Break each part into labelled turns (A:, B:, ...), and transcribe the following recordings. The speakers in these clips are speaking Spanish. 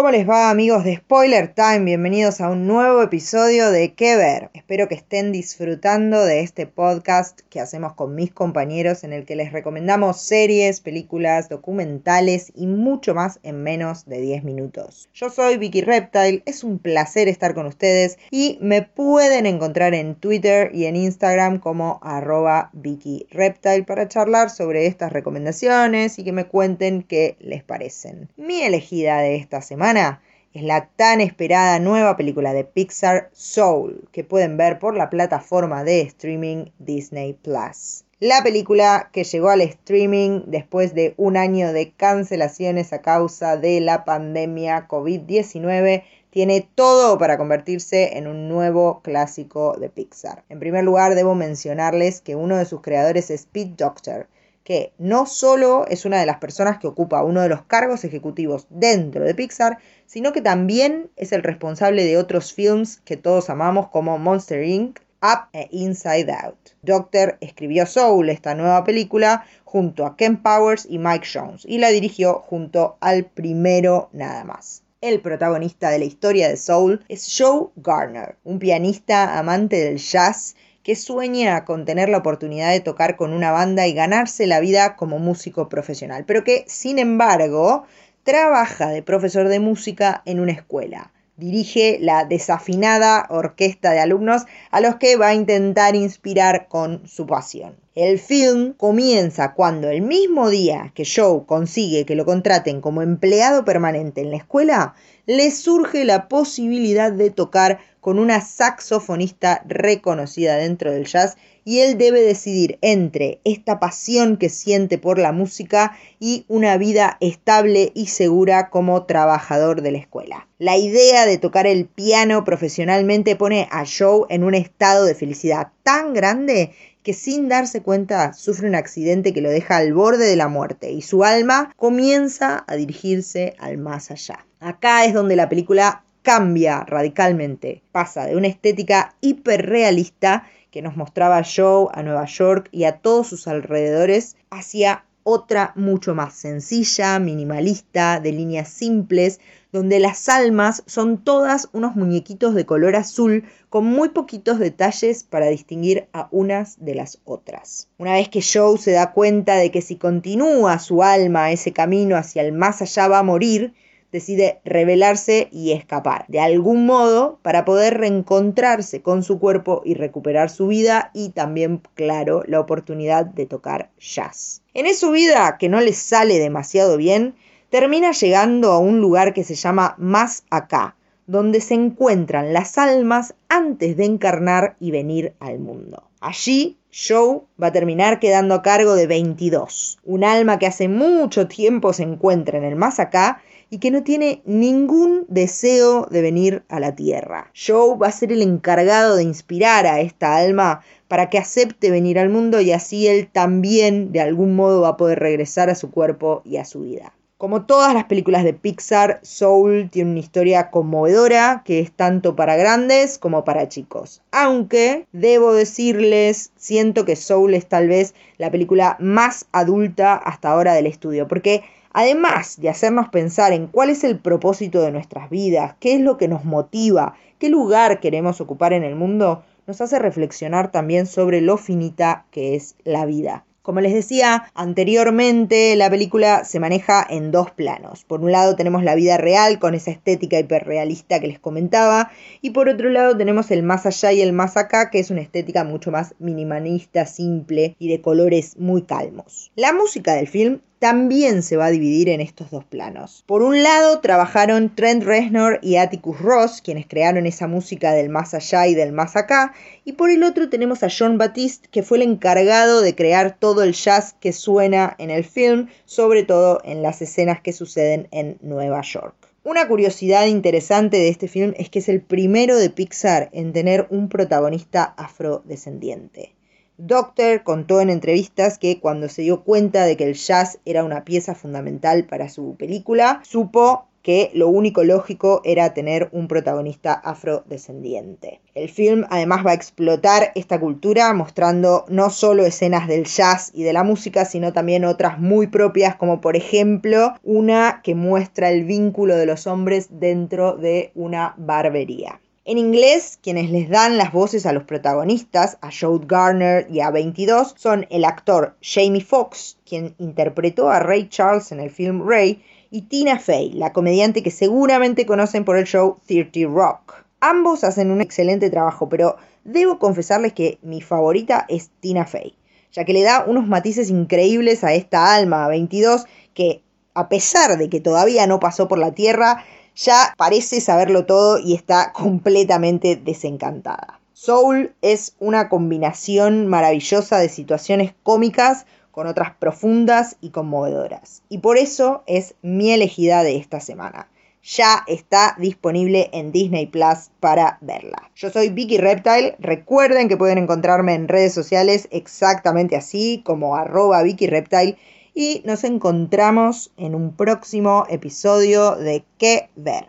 A: ¿Cómo les va amigos de Spoiler Time? Bienvenidos a un nuevo episodio de ¿Qué ver? Espero que estén disfrutando de este podcast que hacemos con mis compañeros en el que les recomendamos series, películas, documentales y mucho más en menos de 10 minutos. Yo soy Vicky Reptile, es un placer estar con ustedes y me pueden encontrar en Twitter y en Instagram como arroba Vicky Reptile para charlar sobre estas recomendaciones y que me cuenten qué les parecen. Mi elegida de esta semana es la tan esperada nueva película de Pixar Soul, que pueden ver por la plataforma de streaming Disney Plus. La película que llegó al streaming después de un año de cancelaciones a causa de la pandemia COVID-19 tiene todo para convertirse en un nuevo clásico de Pixar. En primer lugar, debo mencionarles que uno de sus creadores es Pete Doctor, que no solo es una de las personas que ocupa uno de los cargos ejecutivos dentro de Pixar, sino que también es el responsable de otros films que todos amamos como Monster Inc., Up e Inside Out. Doctor escribió Soul, esta nueva película, junto a Ken Powers y Mike Jones, y la dirigió junto al primero nada más. El protagonista de la historia de Soul es Joe Garner, un pianista amante del jazz que sueña con tener la oportunidad de tocar con una banda y ganarse la vida como músico profesional, pero que, sin embargo, trabaja de profesor de música en una escuela. Dirige la desafinada orquesta de alumnos a los que va a intentar inspirar con su pasión. El film comienza cuando el mismo día que Joe consigue que lo contraten como empleado permanente en la escuela, le surge la posibilidad de tocar con una saxofonista reconocida dentro del jazz y él debe decidir entre esta pasión que siente por la música y una vida estable y segura como trabajador de la escuela. La idea de tocar el piano profesionalmente pone a Joe en un estado de felicidad tan grande que sin darse cuenta sufre un accidente que lo deja al borde de la muerte y su alma comienza a dirigirse al más allá. Acá es donde la película cambia radicalmente. Pasa de una estética hiperrealista que nos mostraba Joe a Nueva York y a todos sus alrededores hacia otra mucho más sencilla, minimalista, de líneas simples, donde las almas son todas unos muñequitos de color azul con muy poquitos detalles para distinguir a unas de las otras. Una vez que Joe se da cuenta de que si continúa su alma ese camino hacia el más allá va a morir, decide rebelarse y escapar de algún modo para poder reencontrarse con su cuerpo y recuperar su vida y también, claro, la oportunidad de tocar jazz. En su vida, que no le sale demasiado bien, termina llegando a un lugar que se llama Más Acá, donde se encuentran las almas antes de encarnar y venir al mundo. Allí, Joe va a terminar quedando a cargo de 22, un alma que hace mucho tiempo se encuentra en el más acá y que no tiene ningún deseo de venir a la tierra. Joe va a ser el encargado de inspirar a esta alma para que acepte venir al mundo y así él también de algún modo va a poder regresar a su cuerpo y a su vida. Como todas las películas de Pixar, Soul tiene una historia conmovedora que es tanto para grandes como para chicos. Aunque, debo decirles, siento que Soul es tal vez la película más adulta hasta ahora del estudio, porque además de hacernos pensar en cuál es el propósito de nuestras vidas, qué es lo que nos motiva, qué lugar queremos ocupar en el mundo, nos hace reflexionar también sobre lo finita que es la vida. Como les decía anteriormente, la película se maneja en dos planos. Por un lado tenemos la vida real con esa estética hiperrealista que les comentaba y por otro lado tenemos el más allá y el más acá que es una estética mucho más minimalista, simple y de colores muy calmos. La música del film también se va a dividir en estos dos planos. Por un lado trabajaron Trent Reznor y Atticus Ross, quienes crearon esa música del más allá y del más acá, y por el otro tenemos a John Batiste, que fue el encargado de crear todo el jazz que suena en el film, sobre todo en las escenas que suceden en Nueva York. Una curiosidad interesante de este film es que es el primero de Pixar en tener un protagonista afrodescendiente. Doctor contó en entrevistas que cuando se dio cuenta de que el jazz era una pieza fundamental para su película, supo que lo único lógico era tener un protagonista afrodescendiente. El film además va a explotar esta cultura mostrando no solo escenas del jazz y de la música, sino también otras muy propias, como por ejemplo una que muestra el vínculo de los hombres dentro de una barbería. En inglés, quienes les dan las voces a los protagonistas, a Joe Garner y a 22, son el actor Jamie Foxx, quien interpretó a Ray Charles en el film Ray, y Tina Fey, la comediante que seguramente conocen por el show 30 Rock. Ambos hacen un excelente trabajo, pero debo confesarles que mi favorita es Tina Fey, ya que le da unos matices increíbles a esta alma 22 que, a pesar de que todavía no pasó por la Tierra, ya parece saberlo todo y está completamente desencantada. Soul es una combinación maravillosa de situaciones cómicas con otras profundas y conmovedoras. Y por eso es mi elegida de esta semana. Ya está disponible en Disney Plus para verla. Yo soy Vicky Reptile. Recuerden que pueden encontrarme en redes sociales exactamente así como arroba Vicky Reptile. Y nos encontramos en un próximo episodio de ¿Qué ver?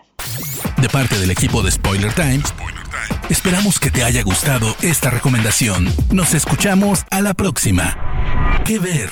B: De parte del equipo de Spoiler Times, esperamos que te haya gustado esta recomendación. Nos escuchamos a la próxima. ¿Qué ver?